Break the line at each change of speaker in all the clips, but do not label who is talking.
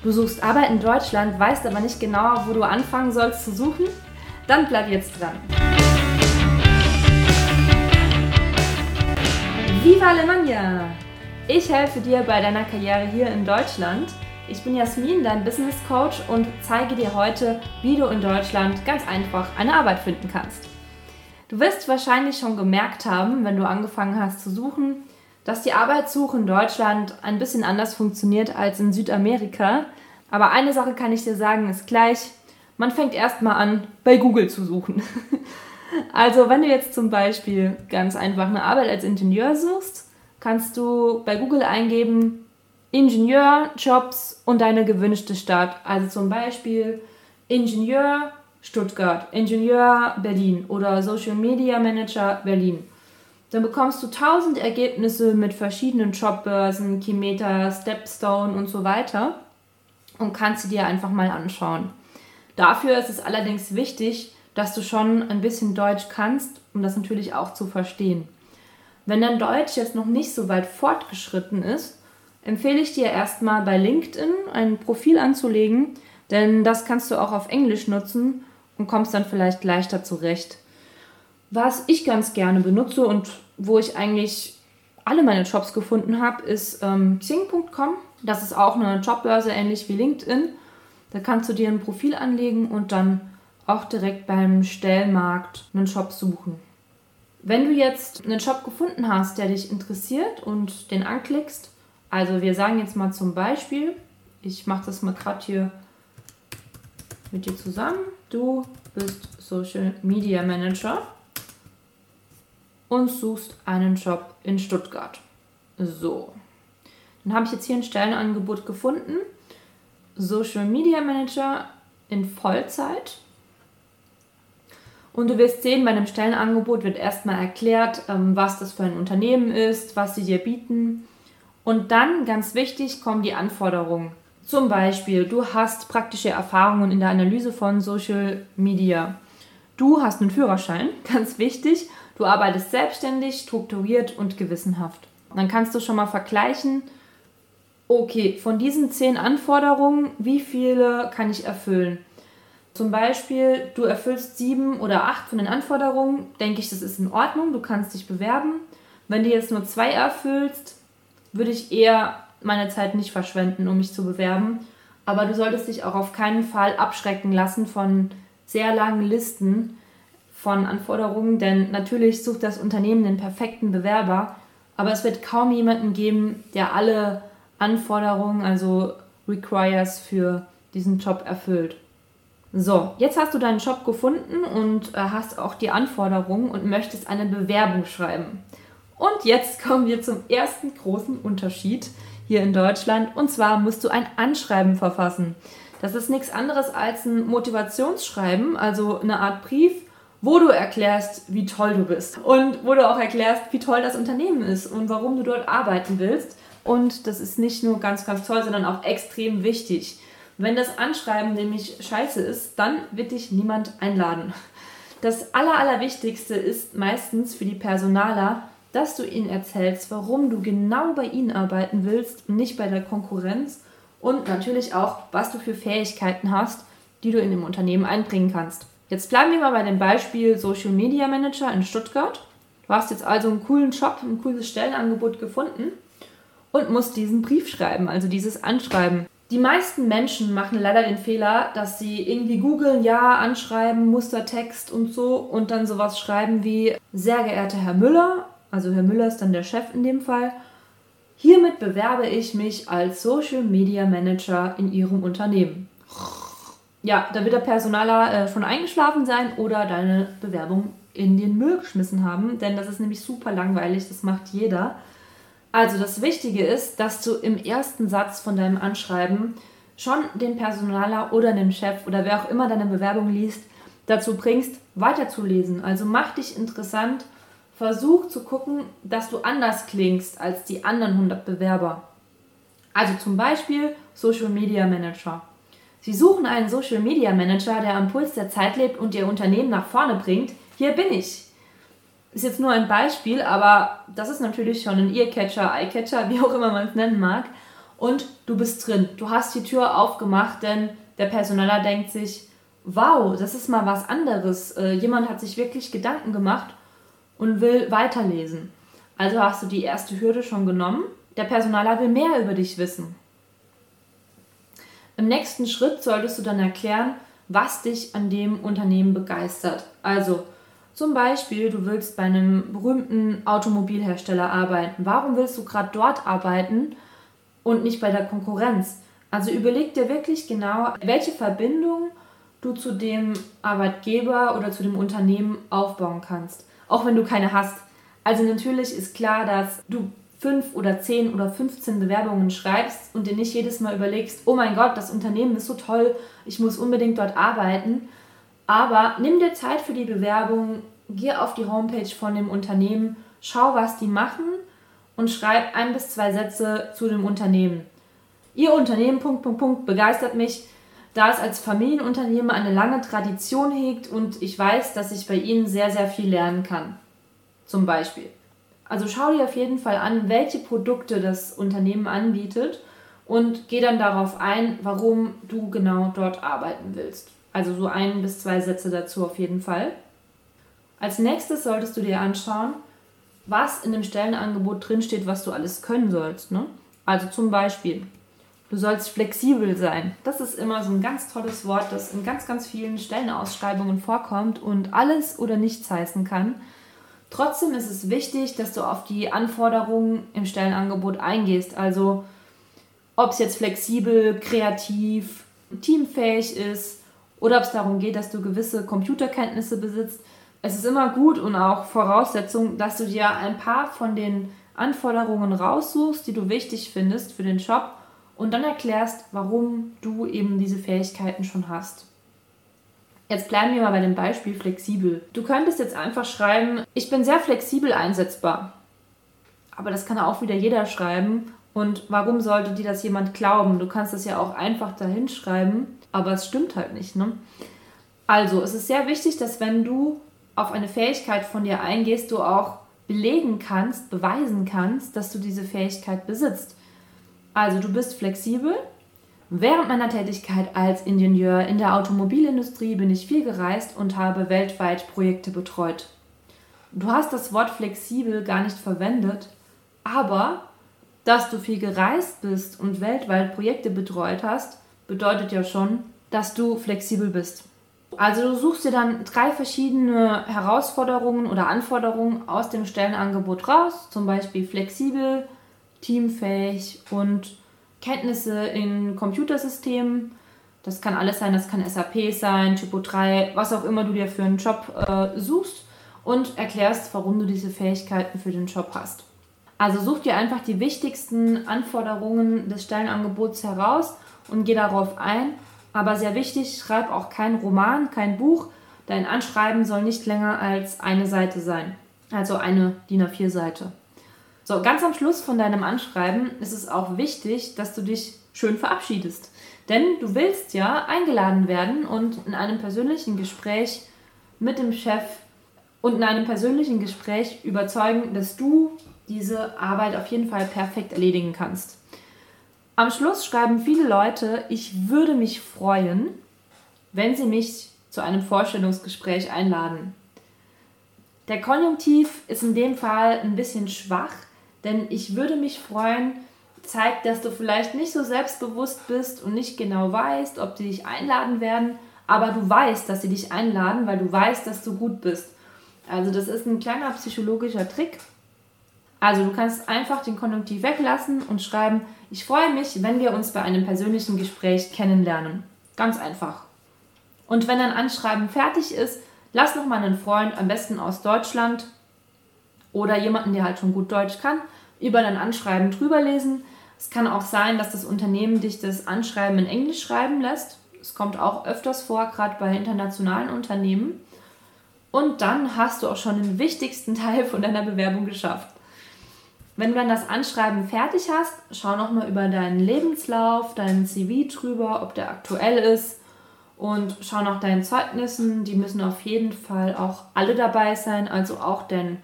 Du suchst Arbeit in Deutschland, weißt aber nicht genau, wo du anfangen sollst zu suchen? Dann bleib jetzt dran. Viva Alemania! Ich helfe dir bei deiner Karriere hier in Deutschland. Ich bin Jasmin, dein Business Coach und zeige dir heute, wie du in Deutschland ganz einfach eine Arbeit finden kannst. Du wirst wahrscheinlich schon gemerkt haben, wenn du angefangen hast zu suchen, dass die Arbeitssuche in Deutschland ein bisschen anders funktioniert als in Südamerika. Aber eine Sache kann ich dir sagen, ist gleich, man fängt erstmal an, bei Google zu suchen. Also wenn du jetzt zum Beispiel ganz einfach eine Arbeit als Ingenieur suchst, kannst du bei Google eingeben Ingenieurjobs und deine gewünschte Stadt. Also zum Beispiel Ingenieur Stuttgart, Ingenieur Berlin oder Social Media Manager Berlin. Dann bekommst du tausend Ergebnisse mit verschiedenen Jobbörsen, Kimeter, Stepstone und so weiter und kannst sie dir einfach mal anschauen. Dafür ist es allerdings wichtig, dass du schon ein bisschen Deutsch kannst, um das natürlich auch zu verstehen. Wenn dein Deutsch jetzt noch nicht so weit fortgeschritten ist, empfehle ich dir erstmal bei LinkedIn ein Profil anzulegen, denn das kannst du auch auf Englisch nutzen und kommst dann vielleicht leichter zurecht. Was ich ganz gerne benutze und wo ich eigentlich alle meine Jobs gefunden habe, ist ähm, Xing.com. Das ist auch eine Jobbörse ähnlich wie LinkedIn. Da kannst du dir ein Profil anlegen und dann auch direkt beim Stellmarkt einen Job suchen. Wenn du jetzt einen Job gefunden hast, der dich interessiert und den anklickst, also wir sagen jetzt mal zum Beispiel, ich mache das mal gerade hier mit dir zusammen, du bist Social Media Manager und suchst einen Job in Stuttgart. So. Dann habe ich jetzt hier ein Stellenangebot gefunden. Social Media Manager in Vollzeit. Und du wirst sehen, bei dem Stellenangebot wird erstmal erklärt, ähm, was das für ein Unternehmen ist, was sie dir bieten. Und dann, ganz wichtig, kommen die Anforderungen. Zum Beispiel, du hast praktische Erfahrungen in der Analyse von Social Media. Du hast einen Führerschein, ganz wichtig. Du arbeitest selbstständig, strukturiert und gewissenhaft. Dann kannst du schon mal vergleichen, okay, von diesen zehn Anforderungen, wie viele kann ich erfüllen? Zum Beispiel, du erfüllst sieben oder acht von den Anforderungen, denke ich, das ist in Ordnung, du kannst dich bewerben. Wenn du jetzt nur zwei erfüllst, würde ich eher meine Zeit nicht verschwenden, um mich zu bewerben. Aber du solltest dich auch auf keinen Fall abschrecken lassen von sehr langen Listen, von Anforderungen, denn natürlich sucht das Unternehmen den perfekten Bewerber, aber es wird kaum jemanden geben, der alle Anforderungen, also Requires für diesen Job erfüllt. So, jetzt hast du deinen Job gefunden und äh, hast auch die Anforderungen und möchtest eine Bewerbung schreiben. Und jetzt kommen wir zum ersten großen Unterschied hier in Deutschland und zwar musst du ein Anschreiben verfassen. Das ist nichts anderes als ein Motivationsschreiben, also eine Art Brief, wo du erklärst, wie toll du bist und wo du auch erklärst, wie toll das Unternehmen ist und warum du dort arbeiten willst. Und das ist nicht nur ganz, ganz toll, sondern auch extrem wichtig. Wenn das Anschreiben nämlich scheiße ist, dann wird dich niemand einladen. Das Aller, Allerwichtigste ist meistens für die Personaler, dass du ihnen erzählst, warum du genau bei ihnen arbeiten willst und nicht bei der Konkurrenz und natürlich auch, was du für Fähigkeiten hast, die du in dem Unternehmen einbringen kannst. Jetzt bleiben wir mal bei dem Beispiel Social Media Manager in Stuttgart. Du hast jetzt also einen coolen Job, ein cooles Stellenangebot gefunden und musst diesen Brief schreiben, also dieses Anschreiben. Die meisten Menschen machen leider den Fehler, dass sie irgendwie googeln, ja, anschreiben, Mustertext und so und dann sowas schreiben wie sehr geehrter Herr Müller, also Herr Müller ist dann der Chef in dem Fall. Hiermit bewerbe ich mich als Social Media Manager in Ihrem Unternehmen ja, da wird der Personaler äh, schon eingeschlafen sein oder deine Bewerbung in den Müll geschmissen haben, denn das ist nämlich super langweilig, das macht jeder. Also das Wichtige ist, dass du im ersten Satz von deinem Anschreiben schon den Personaler oder den Chef oder wer auch immer deine Bewerbung liest, dazu bringst, weiterzulesen. Also mach dich interessant, versuch zu gucken, dass du anders klingst als die anderen 100 Bewerber. Also zum Beispiel Social Media Manager. Sie suchen einen Social Media Manager, der am Puls der Zeit lebt und Ihr Unternehmen nach vorne bringt. Hier bin ich. Ist jetzt nur ein Beispiel, aber das ist natürlich schon ein Earcatcher, Eyecatcher, wie auch immer man es nennen mag. und du bist drin. Du hast die Tür aufgemacht, denn der Personaler denkt sich, wow, das ist mal was anderes. Äh, jemand hat sich wirklich Gedanken gemacht und will weiterlesen. Also hast du die erste Hürde schon genommen. Der Personaler will mehr über dich wissen. Im nächsten Schritt solltest du dann erklären, was dich an dem Unternehmen begeistert. Also zum Beispiel, du willst bei einem berühmten Automobilhersteller arbeiten. Warum willst du gerade dort arbeiten und nicht bei der Konkurrenz? Also überleg dir wirklich genau, welche Verbindung du zu dem Arbeitgeber oder zu dem Unternehmen aufbauen kannst. Auch wenn du keine hast. Also natürlich ist klar, dass du fünf oder zehn oder 15 Bewerbungen schreibst und dir nicht jedes Mal überlegst, oh mein Gott, das Unternehmen ist so toll, ich muss unbedingt dort arbeiten. Aber nimm dir Zeit für die Bewerbung, geh auf die Homepage von dem Unternehmen, schau, was die machen und schreib ein bis zwei Sätze zu dem Unternehmen. Ihr Unternehmen, Punkt, Punkt, Punkt, begeistert mich, da es als Familienunternehmen eine lange Tradition hegt und ich weiß, dass ich bei Ihnen sehr, sehr viel lernen kann. Zum Beispiel. Also schau dir auf jeden Fall an, welche Produkte das Unternehmen anbietet und geh dann darauf ein, warum du genau dort arbeiten willst. Also so ein bis zwei Sätze dazu auf jeden Fall. Als nächstes solltest du dir anschauen, was in dem Stellenangebot drinsteht, was du alles können sollst. Ne? Also zum Beispiel, du sollst flexibel sein. Das ist immer so ein ganz tolles Wort, das in ganz, ganz vielen Stellenausschreibungen vorkommt und alles oder nichts heißen kann. Trotzdem ist es wichtig, dass du auf die Anforderungen im Stellenangebot eingehst. Also ob es jetzt flexibel, kreativ, teamfähig ist oder ob es darum geht, dass du gewisse Computerkenntnisse besitzt. Es ist immer gut und auch Voraussetzung, dass du dir ein paar von den Anforderungen raussuchst, die du wichtig findest für den Job und dann erklärst, warum du eben diese Fähigkeiten schon hast. Jetzt bleiben wir mal bei dem Beispiel flexibel. Du könntest jetzt einfach schreiben, ich bin sehr flexibel einsetzbar. Aber das kann auch wieder jeder schreiben. Und warum sollte dir das jemand glauben? Du kannst das ja auch einfach dahin schreiben, aber es stimmt halt nicht. Ne? Also, es ist sehr wichtig, dass wenn du auf eine Fähigkeit von dir eingehst, du auch belegen kannst, beweisen kannst, dass du diese Fähigkeit besitzt. Also, du bist flexibel, Während meiner Tätigkeit als Ingenieur in der Automobilindustrie bin ich viel gereist und habe weltweit Projekte betreut. Du hast das Wort flexibel gar nicht verwendet, aber dass du viel gereist bist und weltweit Projekte betreut hast, bedeutet ja schon, dass du flexibel bist. Also du suchst dir dann drei verschiedene Herausforderungen oder Anforderungen aus dem Stellenangebot raus, zum Beispiel flexibel, teamfähig und Kenntnisse in Computersystemen. Das kann alles sein, das kann SAP sein, Typo 3, was auch immer du dir für einen Job äh, suchst und erklärst, warum du diese Fähigkeiten für den Job hast. Also such dir einfach die wichtigsten Anforderungen des Stellenangebots heraus und geh darauf ein. Aber sehr wichtig, schreib auch kein Roman, kein Buch. Dein Anschreiben soll nicht länger als eine Seite sein. Also eine DIN A4-Seite. So, ganz am Schluss von deinem Anschreiben ist es auch wichtig, dass du dich schön verabschiedest. Denn du willst ja eingeladen werden und in einem persönlichen Gespräch mit dem Chef und in einem persönlichen Gespräch überzeugen, dass du diese Arbeit auf jeden Fall perfekt erledigen kannst. Am Schluss schreiben viele Leute, ich würde mich freuen, wenn sie mich zu einem Vorstellungsgespräch einladen. Der Konjunktiv ist in dem Fall ein bisschen schwach, denn ich würde mich freuen, zeigt, dass du vielleicht nicht so selbstbewusst bist und nicht genau weißt, ob die dich einladen werden, aber du weißt, dass sie dich einladen, weil du weißt, dass du gut bist. Also das ist ein kleiner psychologischer Trick. Also du kannst einfach den Konjunktiv weglassen und schreiben, ich freue mich, wenn wir uns bei einem persönlichen Gespräch kennenlernen. Ganz einfach. Und wenn dein Anschreiben fertig ist, lass noch mal einen Freund, am besten aus Deutschland, oder jemanden, der halt schon gut Deutsch kann, über dein Anschreiben drüber lesen. Es kann auch sein, dass das Unternehmen dich das Anschreiben in Englisch schreiben lässt. Es kommt auch öfters vor, gerade bei internationalen Unternehmen. Und dann hast du auch schon den wichtigsten Teil von deiner Bewerbung geschafft. Wenn du dann das Anschreiben fertig hast, schau nochmal über deinen Lebenslauf, deinen CV drüber, ob der aktuell ist und schau nach deinen Zeugnissen. Die müssen auf jeden Fall auch alle dabei sein, also auch dein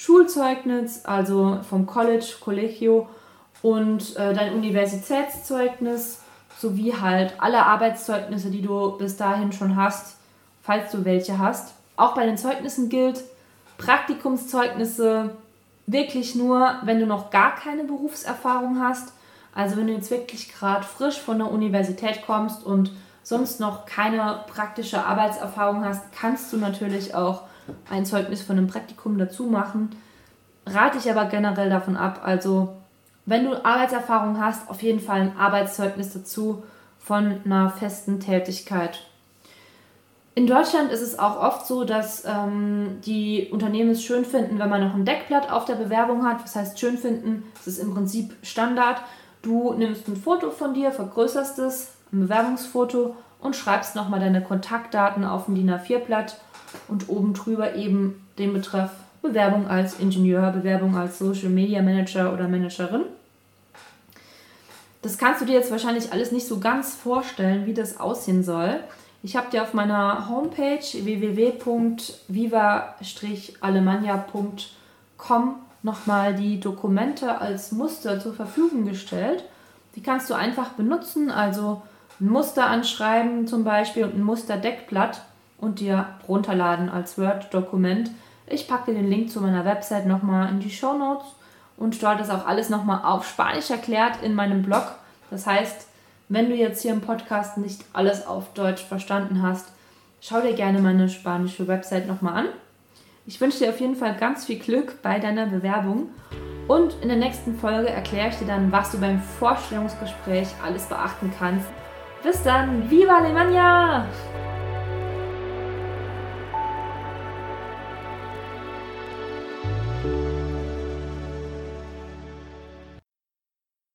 Schulzeugnis, also vom College, Collegio und äh, dein Universitätszeugnis sowie halt alle Arbeitszeugnisse, die du bis dahin schon hast, falls du welche hast. Auch bei den Zeugnissen gilt, Praktikumszeugnisse wirklich nur, wenn du noch gar keine Berufserfahrung hast. Also wenn du jetzt wirklich gerade frisch von der Universität kommst und sonst noch keine praktische Arbeitserfahrung hast, kannst du natürlich auch ein Zeugnis von einem Praktikum dazu machen. Rate ich aber generell davon ab. Also wenn du Arbeitserfahrung hast, auf jeden Fall ein Arbeitszeugnis dazu von einer festen Tätigkeit. In Deutschland ist es auch oft so, dass ähm, die Unternehmen es schön finden, wenn man noch ein Deckblatt auf der Bewerbung hat. Was heißt schön finden? Es ist im Prinzip Standard. Du nimmst ein Foto von dir, vergrößerst es, ein Bewerbungsfoto und schreibst nochmal deine Kontaktdaten auf ein DIN A4-Blatt und oben drüber eben den Betreff Bewerbung als Ingenieur, Bewerbung als Social Media Manager oder Managerin. Das kannst du dir jetzt wahrscheinlich alles nicht so ganz vorstellen, wie das aussehen soll. Ich habe dir auf meiner Homepage www.viva-alemannia.com nochmal die Dokumente als Muster zur Verfügung gestellt. Die kannst du einfach benutzen, also ein Muster anschreiben zum Beispiel und ein Musterdeckblatt und dir runterladen als Word-Dokument. Ich packe den Link zu meiner Website nochmal in die Show Notes und dort ist auch alles nochmal auf Spanisch erklärt in meinem Blog. Das heißt, wenn du jetzt hier im Podcast nicht alles auf Deutsch verstanden hast, schau dir gerne meine spanische Website nochmal an. Ich wünsche dir auf jeden Fall ganz viel Glück bei deiner Bewerbung und in der nächsten Folge erkläre ich dir dann, was du beim Vorstellungsgespräch alles beachten kannst. Bis dann, viva Alemania!